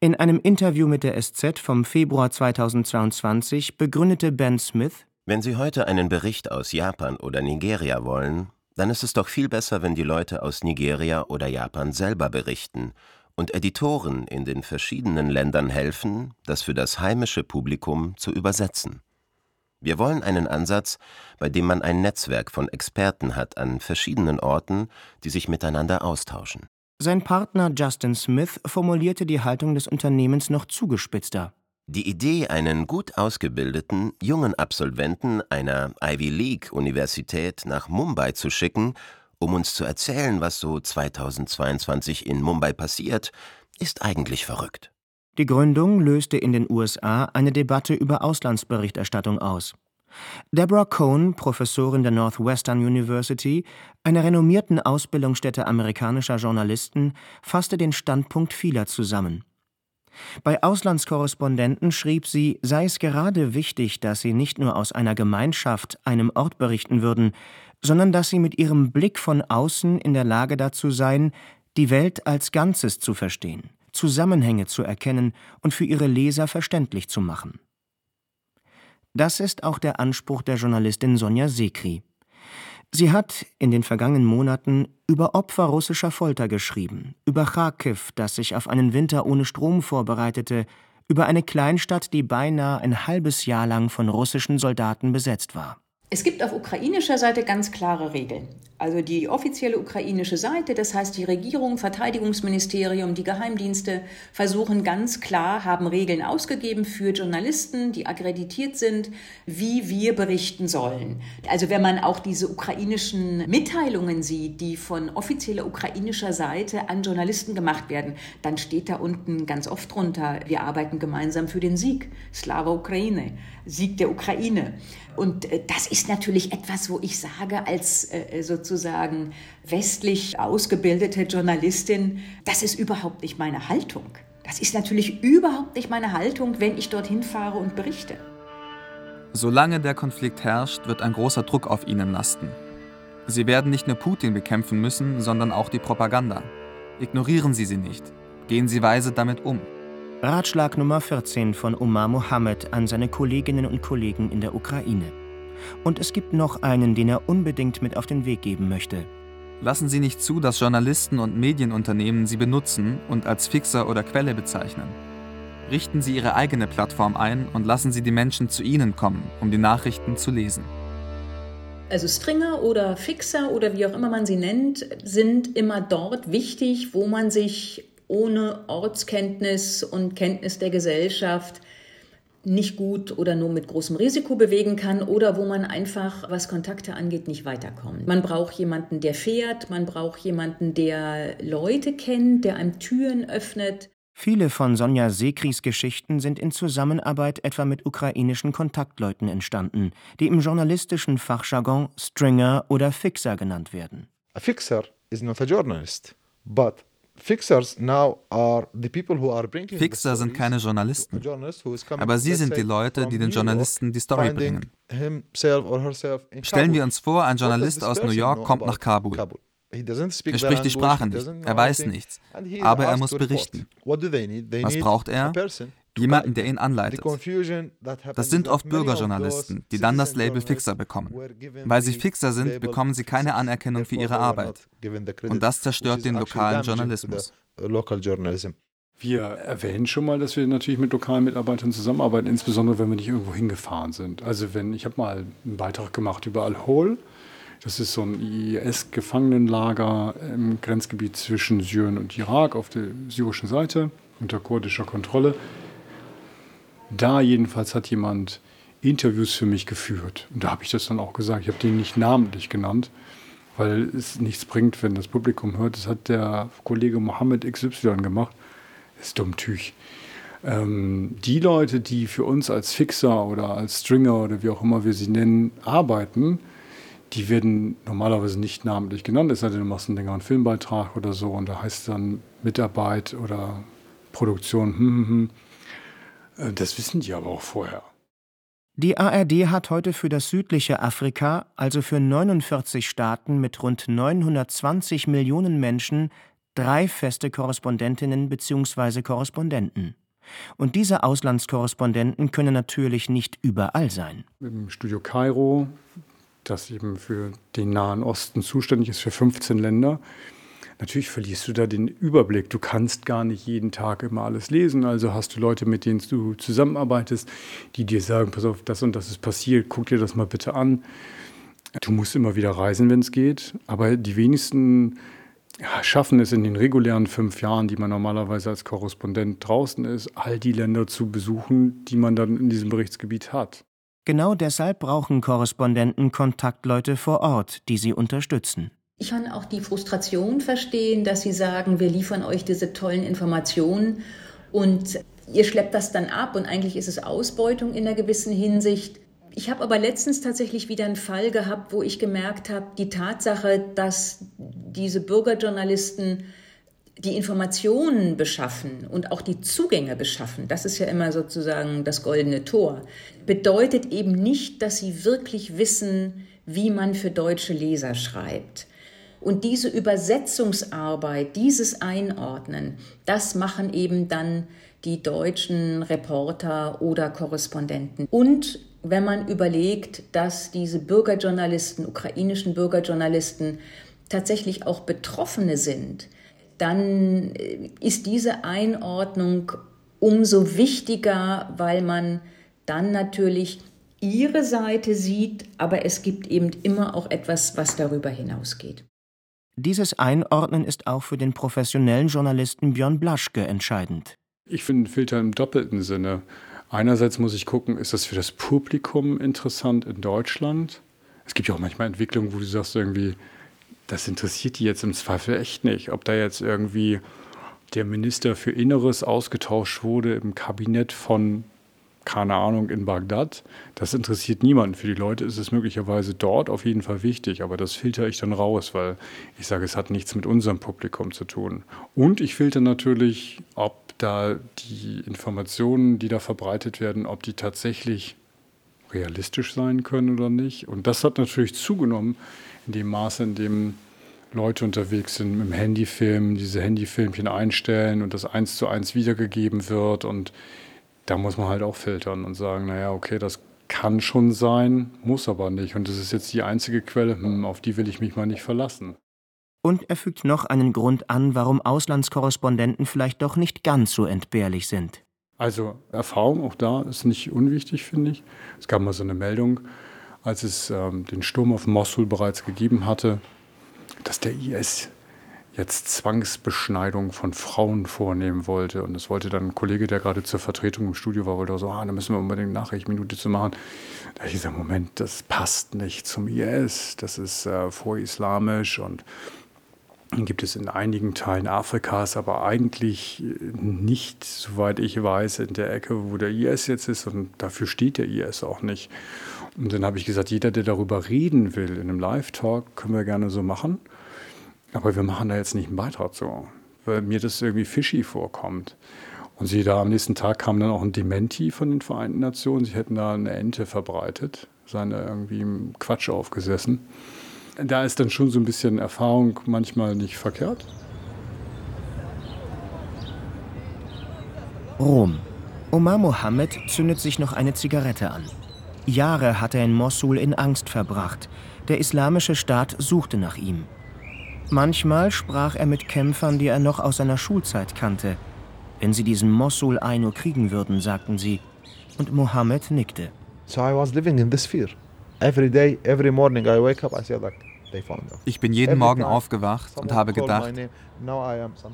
In einem Interview mit der SZ vom Februar 2022 begründete Ben Smith, wenn Sie heute einen Bericht aus Japan oder Nigeria wollen, dann ist es doch viel besser, wenn die Leute aus Nigeria oder Japan selber berichten und Editoren in den verschiedenen Ländern helfen, das für das heimische Publikum zu übersetzen. Wir wollen einen Ansatz, bei dem man ein Netzwerk von Experten hat an verschiedenen Orten, die sich miteinander austauschen. Sein Partner Justin Smith formulierte die Haltung des Unternehmens noch zugespitzter. Die Idee, einen gut ausgebildeten, jungen Absolventen einer Ivy League-Universität nach Mumbai zu schicken, um uns zu erzählen, was so 2022 in Mumbai passiert, ist eigentlich verrückt. Die Gründung löste in den USA eine Debatte über Auslandsberichterstattung aus. Deborah Cohn, Professorin der Northwestern University, einer renommierten Ausbildungsstätte amerikanischer Journalisten, fasste den Standpunkt vieler zusammen. Bei Auslandskorrespondenten schrieb sie, sei es gerade wichtig, dass sie nicht nur aus einer Gemeinschaft, einem Ort berichten würden, sondern dass sie mit ihrem Blick von außen in der Lage dazu seien, die Welt als Ganzes zu verstehen. Zusammenhänge zu erkennen und für ihre Leser verständlich zu machen. Das ist auch der Anspruch der Journalistin Sonja Sekri. Sie hat in den vergangenen Monaten über Opfer russischer Folter geschrieben, über Kharkiv, das sich auf einen Winter ohne Strom vorbereitete, über eine Kleinstadt, die beinahe ein halbes Jahr lang von russischen Soldaten besetzt war. Es gibt auf ukrainischer Seite ganz klare Regeln. Also die offizielle ukrainische Seite, das heißt die Regierung, Verteidigungsministerium, die Geheimdienste versuchen ganz klar, haben Regeln ausgegeben für Journalisten, die akkreditiert sind, wie wir berichten sollen. Also wenn man auch diese ukrainischen Mitteilungen sieht, die von offizieller ukrainischer Seite an Journalisten gemacht werden, dann steht da unten ganz oft drunter, wir arbeiten gemeinsam für den Sieg. Slava Ukraine, Sieg der Ukraine. Und äh, das ist natürlich etwas, wo ich sage, als äh, sozusagen westlich ausgebildete Journalistin, das ist überhaupt nicht meine Haltung. Das ist natürlich überhaupt nicht meine Haltung, wenn ich dorthin fahre und berichte. Solange der Konflikt herrscht, wird ein großer Druck auf ihnen lasten. Sie werden nicht nur Putin bekämpfen müssen, sondern auch die Propaganda. Ignorieren Sie sie nicht. Gehen Sie weise damit um. Ratschlag Nummer 14 von Omar Mohammed an seine Kolleginnen und Kollegen in der Ukraine. Und es gibt noch einen, den er unbedingt mit auf den Weg geben möchte. Lassen Sie nicht zu, dass Journalisten und Medienunternehmen Sie benutzen und als Fixer oder Quelle bezeichnen. Richten Sie Ihre eigene Plattform ein und lassen Sie die Menschen zu Ihnen kommen, um die Nachrichten zu lesen. Also Stringer oder Fixer oder wie auch immer man sie nennt, sind immer dort wichtig, wo man sich ohne Ortskenntnis und Kenntnis der Gesellschaft nicht gut oder nur mit großem Risiko bewegen kann oder wo man einfach, was Kontakte angeht, nicht weiterkommt. Man braucht jemanden, der fährt, man braucht jemanden, der Leute kennt, der einem Türen öffnet. Viele von Sonja Sekris Geschichten sind in Zusammenarbeit etwa mit ukrainischen Kontaktleuten entstanden, die im journalistischen Fachjargon Stringer oder Fixer genannt werden. A fixer is not a journalist, but Fixer sind keine Journalisten, aber sie sind die Leute, die den Journalisten die Story bringen. Stellen wir uns vor, ein Journalist aus New York kommt nach Kabul. Er spricht die Sprache nicht, er weiß nichts, aber er muss berichten. Was braucht er? Jemanden, der ihn anleitet. Das sind oft Bürgerjournalisten, die dann das Label Fixer bekommen. Weil sie Fixer sind, bekommen sie keine Anerkennung für ihre Arbeit. Und das zerstört den lokalen Journalismus. Wir erwähnen schon mal, dass wir natürlich mit lokalen Mitarbeitern zusammenarbeiten, insbesondere wenn wir nicht irgendwo hingefahren sind. Also wenn ich habe mal einen Beitrag gemacht über Al-Hol. Das ist so ein IS-Gefangenenlager im Grenzgebiet zwischen Syrien und Irak auf der syrischen Seite unter kurdischer Kontrolle. Da jedenfalls hat jemand Interviews für mich geführt. Und da habe ich das dann auch gesagt. Ich habe den nicht namentlich genannt, weil es nichts bringt, wenn das Publikum hört. Das hat der Kollege Mohammed XY gemacht. Das ist dummtüch. Ähm, die Leute, die für uns als Fixer oder als Stringer oder wie auch immer wir sie nennen, arbeiten, die werden normalerweise nicht namentlich genannt, es sei denn, du machst einen längeren Filmbeitrag oder so und da heißt es dann Mitarbeit oder Produktion. Hm, hm, hm. Äh, das wissen die aber auch vorher. Die ARD hat heute für das südliche Afrika, also für 49 Staaten mit rund 920 Millionen Menschen, drei feste Korrespondentinnen bzw. Korrespondenten. Und diese Auslandskorrespondenten können natürlich nicht überall sein. Im Studio Kairo, das eben für den Nahen Osten zuständig ist, für 15 Länder, Natürlich verlierst du da den Überblick. Du kannst gar nicht jeden Tag immer alles lesen. Also hast du Leute, mit denen du zusammenarbeitest, die dir sagen, pass auf, das und das ist passiert, guck dir das mal bitte an. Du musst immer wieder reisen, wenn es geht. Aber die wenigsten schaffen es in den regulären fünf Jahren, die man normalerweise als Korrespondent draußen ist, all die Länder zu besuchen, die man dann in diesem Berichtsgebiet hat. Genau deshalb brauchen Korrespondenten Kontaktleute vor Ort, die sie unterstützen. Ich kann auch die Frustration verstehen, dass Sie sagen, wir liefern euch diese tollen Informationen und ihr schleppt das dann ab und eigentlich ist es Ausbeutung in einer gewissen Hinsicht. Ich habe aber letztens tatsächlich wieder einen Fall gehabt, wo ich gemerkt habe, die Tatsache, dass diese Bürgerjournalisten die Informationen beschaffen und auch die Zugänge beschaffen, das ist ja immer sozusagen das goldene Tor, bedeutet eben nicht, dass sie wirklich wissen, wie man für deutsche Leser schreibt. Und diese Übersetzungsarbeit, dieses Einordnen, das machen eben dann die deutschen Reporter oder Korrespondenten. Und wenn man überlegt, dass diese Bürgerjournalisten, ukrainischen Bürgerjournalisten, tatsächlich auch Betroffene sind, dann äh, ist diese Einordnung umso wichtiger, weil man dann natürlich ihre Seite sieht, aber es gibt eben immer auch etwas, was darüber hinausgeht. Dieses Einordnen ist auch für den professionellen Journalisten Björn Blaschke entscheidend. Ich finde Filter im doppelten Sinne. Einerseits muss ich gucken, ist das für das Publikum interessant in Deutschland? Es gibt ja auch manchmal Entwicklungen, wo du sagst irgendwie, das interessiert die jetzt im Zweifel echt nicht. Ob da jetzt irgendwie der Minister für Inneres ausgetauscht wurde im Kabinett von keine Ahnung, in Bagdad. Das interessiert niemanden. Für die Leute ist es möglicherweise dort auf jeden Fall wichtig, aber das filter ich dann raus, weil ich sage, es hat nichts mit unserem Publikum zu tun. Und ich filter natürlich, ob da die Informationen, die da verbreitet werden, ob die tatsächlich realistisch sein können oder nicht. Und das hat natürlich zugenommen in dem Maße, in dem Leute unterwegs sind mit dem Handyfilm, diese Handyfilmchen einstellen und das eins zu eins wiedergegeben wird und da muss man halt auch filtern und sagen, naja, okay, das kann schon sein, muss aber nicht. Und das ist jetzt die einzige Quelle, hm, auf die will ich mich mal nicht verlassen. Und er fügt noch einen Grund an, warum Auslandskorrespondenten vielleicht doch nicht ganz so entbehrlich sind. Also Erfahrung auch da ist nicht unwichtig, finde ich. Es gab mal so eine Meldung, als es ähm, den Sturm auf Mosul bereits gegeben hatte, dass der IS jetzt Zwangsbeschneidung von Frauen vornehmen wollte. Und das wollte dann ein Kollege, der gerade zur Vertretung im Studio war, wollte auch so, ah, da müssen wir unbedingt Nachrichtenminute zu machen. Da ich gesagt, Moment, das passt nicht zum IS, das ist äh, vorislamisch und gibt es in einigen Teilen Afrikas, aber eigentlich nicht, soweit ich weiß, in der Ecke, wo der IS jetzt ist. Und dafür steht der IS auch nicht. Und dann habe ich gesagt, jeder, der darüber reden will in einem Live-Talk, können wir gerne so machen. Aber wir machen da jetzt nicht einen Beitrag zu, weil mir das irgendwie fishy vorkommt. Und sie da am nächsten Tag kam dann auch ein Dementi von den Vereinten Nationen. Sie hätten da eine Ente verbreitet, seien da irgendwie im Quatsch aufgesessen. Da ist dann schon so ein bisschen Erfahrung manchmal nicht verkehrt. Rom. Omar Mohammed zündet sich noch eine Zigarette an. Jahre hat er in Mossul in Angst verbracht. Der islamische Staat suchte nach ihm. Manchmal sprach er mit Kämpfern, die er noch aus seiner Schulzeit kannte. Wenn sie diesen Mossul Aino kriegen würden, sagten sie. Und Mohammed nickte. So I was living in this fear. Every day, every morning I wake up, I say like, ich bin jeden Morgen aufgewacht und habe gedacht,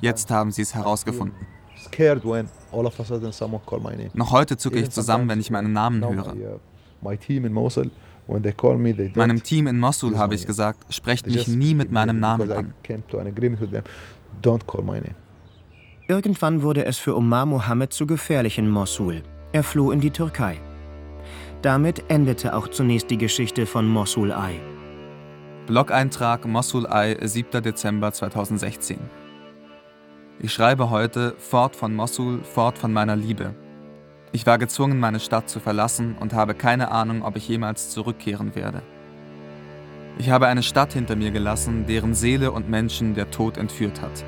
jetzt haben sie es herausgefunden. Noch heute zucke ich zusammen, wenn ich meinen Namen höre. Meinem Team in Mosul habe ich gesagt, sprecht mich nie mit meinem Namen an. Irgendwann wurde es für Omar Mohammed zu gefährlich in Mosul. Er floh in die Türkei. Damit endete auch zunächst die Geschichte von Mosul Eye. Blog-Eintrag Mosul Eye, 7. Dezember 2016. Ich schreibe heute fort von Mosul, fort von meiner Liebe. Ich war gezwungen, meine Stadt zu verlassen und habe keine Ahnung, ob ich jemals zurückkehren werde. Ich habe eine Stadt hinter mir gelassen, deren Seele und Menschen der Tod entführt hat.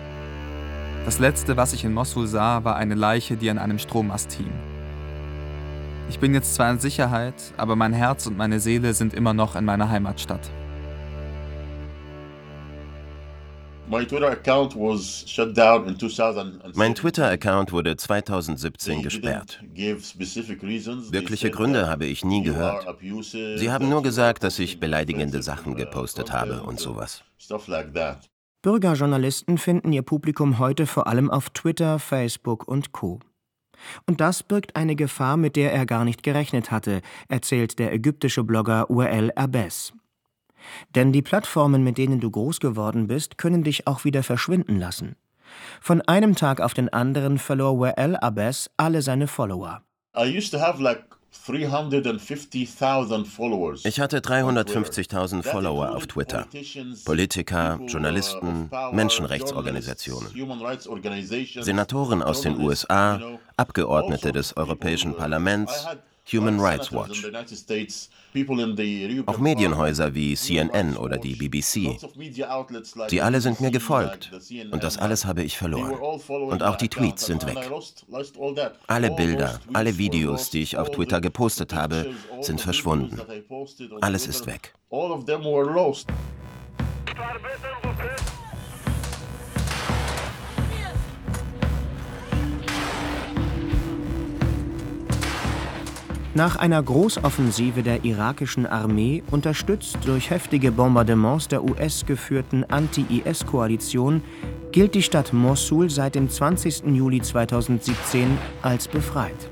Das letzte, was ich in Mosul sah, war eine Leiche, die an einem Strommast hing. Ich bin jetzt zwar in Sicherheit, aber mein Herz und meine Seele sind immer noch in meiner Heimatstadt. Mein Twitter-Account wurde 2017 gesperrt. Wirkliche Gründe habe ich nie gehört. Sie haben nur gesagt, dass ich beleidigende Sachen gepostet habe und sowas. Bürgerjournalisten finden ihr Publikum heute vor allem auf Twitter, Facebook und Co. Und das birgt eine Gefahr, mit der er gar nicht gerechnet hatte, erzählt der ägyptische Blogger Wael Abes. Denn die Plattformen, mit denen du groß geworden bist, können dich auch wieder verschwinden lassen. Von einem Tag auf den anderen verlor Wael Abbas alle seine Follower. Ich hatte 350.000 Follower auf Twitter. Politiker, Journalisten, Menschenrechtsorganisationen, Senatoren aus den USA, Abgeordnete des Europäischen Parlaments, Human Rights Watch. Auch Medienhäuser wie CNN oder die BBC. Sie alle sind mir gefolgt. Und das alles habe ich verloren. Und auch die Tweets sind weg. Alle Bilder, alle Videos, die ich auf Twitter gepostet habe, sind verschwunden. Alles ist weg. Nach einer Großoffensive der irakischen Armee, unterstützt durch heftige Bombardements der US-geführten Anti-IS-Koalition, gilt die Stadt Mossul seit dem 20. Juli 2017 als befreit.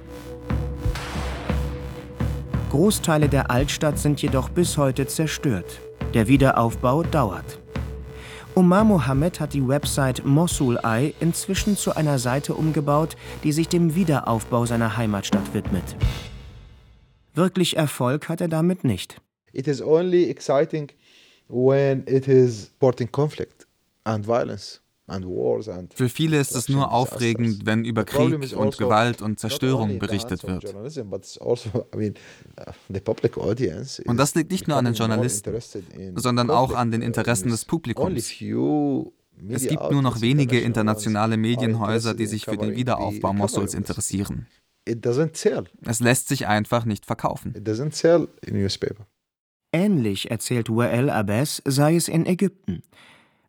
Großteile der Altstadt sind jedoch bis heute zerstört. Der Wiederaufbau dauert. Omar Mohammed hat die Website Mosul Eye inzwischen zu einer Seite umgebaut, die sich dem Wiederaufbau seiner Heimatstadt widmet. Wirklich Erfolg hat er damit nicht. It is only exciting when it is supporting conflict and violence. Für viele ist es nur aufregend, wenn über Krieg und also Gewalt und Zerstörung berichtet wird. Also, und das liegt nicht nur an den Journalisten, sondern auch an den Interessen des Publikums. Es gibt nur noch wenige internationale Medienhäuser, die sich für den Wiederaufbau Mossuls interessieren. Es lässt sich einfach nicht verkaufen. Ähnlich, erzählt Wael Abbas, sei es in Ägypten.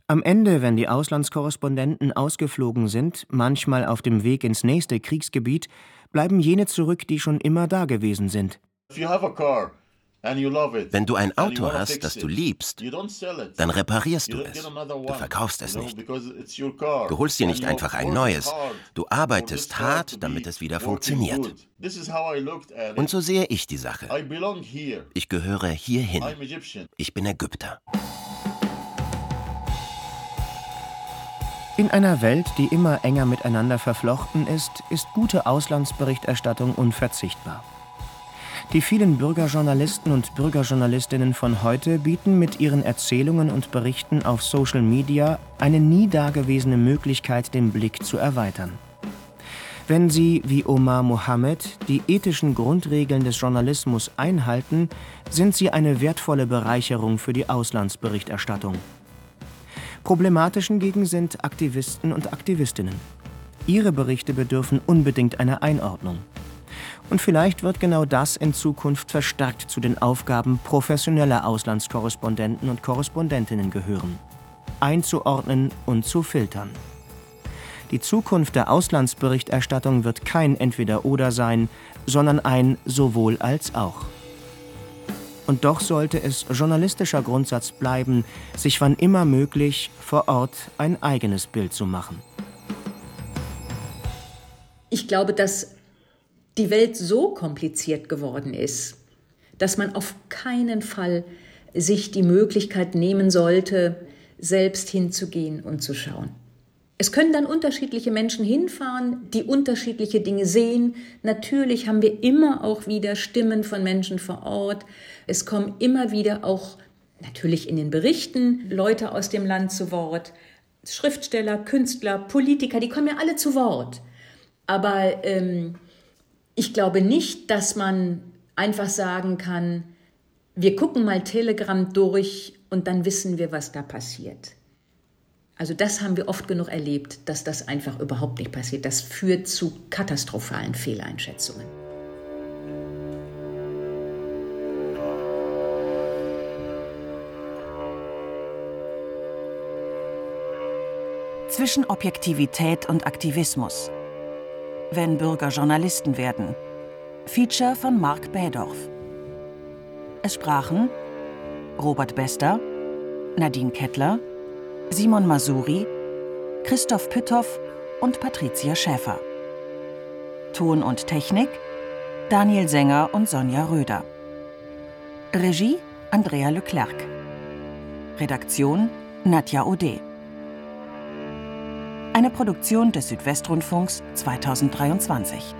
Am Ende, wenn die Auslandskorrespondenten ausgeflogen sind, manchmal auf dem Weg ins nächste Kriegsgebiet, bleiben jene zurück, die schon immer da gewesen sind. Wenn du ein Auto hast, das du liebst, dann reparierst du es. Du verkaufst es nicht. Du holst dir nicht einfach ein neues. Du arbeitest hart, damit es wieder funktioniert. Und so sehe ich die Sache. Ich gehöre hierhin. Ich bin Ägypter. In einer Welt, die immer enger miteinander verflochten ist, ist gute Auslandsberichterstattung unverzichtbar. Die vielen Bürgerjournalisten und Bürgerjournalistinnen von heute bieten mit ihren Erzählungen und Berichten auf Social Media eine nie dagewesene Möglichkeit, den Blick zu erweitern. Wenn sie, wie Omar Mohammed, die ethischen Grundregeln des Journalismus einhalten, sind sie eine wertvolle Bereicherung für die Auslandsberichterstattung. Problematisch hingegen sind Aktivisten und Aktivistinnen. Ihre Berichte bedürfen unbedingt einer Einordnung. Und vielleicht wird genau das in Zukunft verstärkt zu den Aufgaben professioneller Auslandskorrespondenten und Korrespondentinnen gehören. Einzuordnen und zu filtern. Die Zukunft der Auslandsberichterstattung wird kein Entweder-Oder sein, sondern ein sowohl als auch. Und doch sollte es journalistischer Grundsatz bleiben, sich wann immer möglich vor Ort ein eigenes Bild zu machen. Ich glaube, dass die Welt so kompliziert geworden ist, dass man auf keinen Fall sich die Möglichkeit nehmen sollte, selbst hinzugehen und zu schauen. Es können dann unterschiedliche Menschen hinfahren, die unterschiedliche Dinge sehen. Natürlich haben wir immer auch wieder Stimmen von Menschen vor Ort. Es kommen immer wieder auch natürlich in den Berichten Leute aus dem Land zu Wort. Schriftsteller, Künstler, Politiker, die kommen ja alle zu Wort. Aber ähm, ich glaube nicht, dass man einfach sagen kann, wir gucken mal Telegram durch und dann wissen wir, was da passiert. Also das haben wir oft genug erlebt, dass das einfach überhaupt nicht passiert. Das führt zu katastrophalen Fehleinschätzungen. Zwischen Objektivität und Aktivismus wenn Bürger Journalisten werden. Feature von Marc Bädorf. Es sprachen Robert Bester, Nadine Kettler, Simon Masuri, Christoph Pütthoff und Patricia Schäfer. Ton und Technik Daniel Sänger und Sonja Röder. Regie Andrea Leclerc. Redaktion Nadja Ode. Eine Produktion des Südwestrundfunks 2023.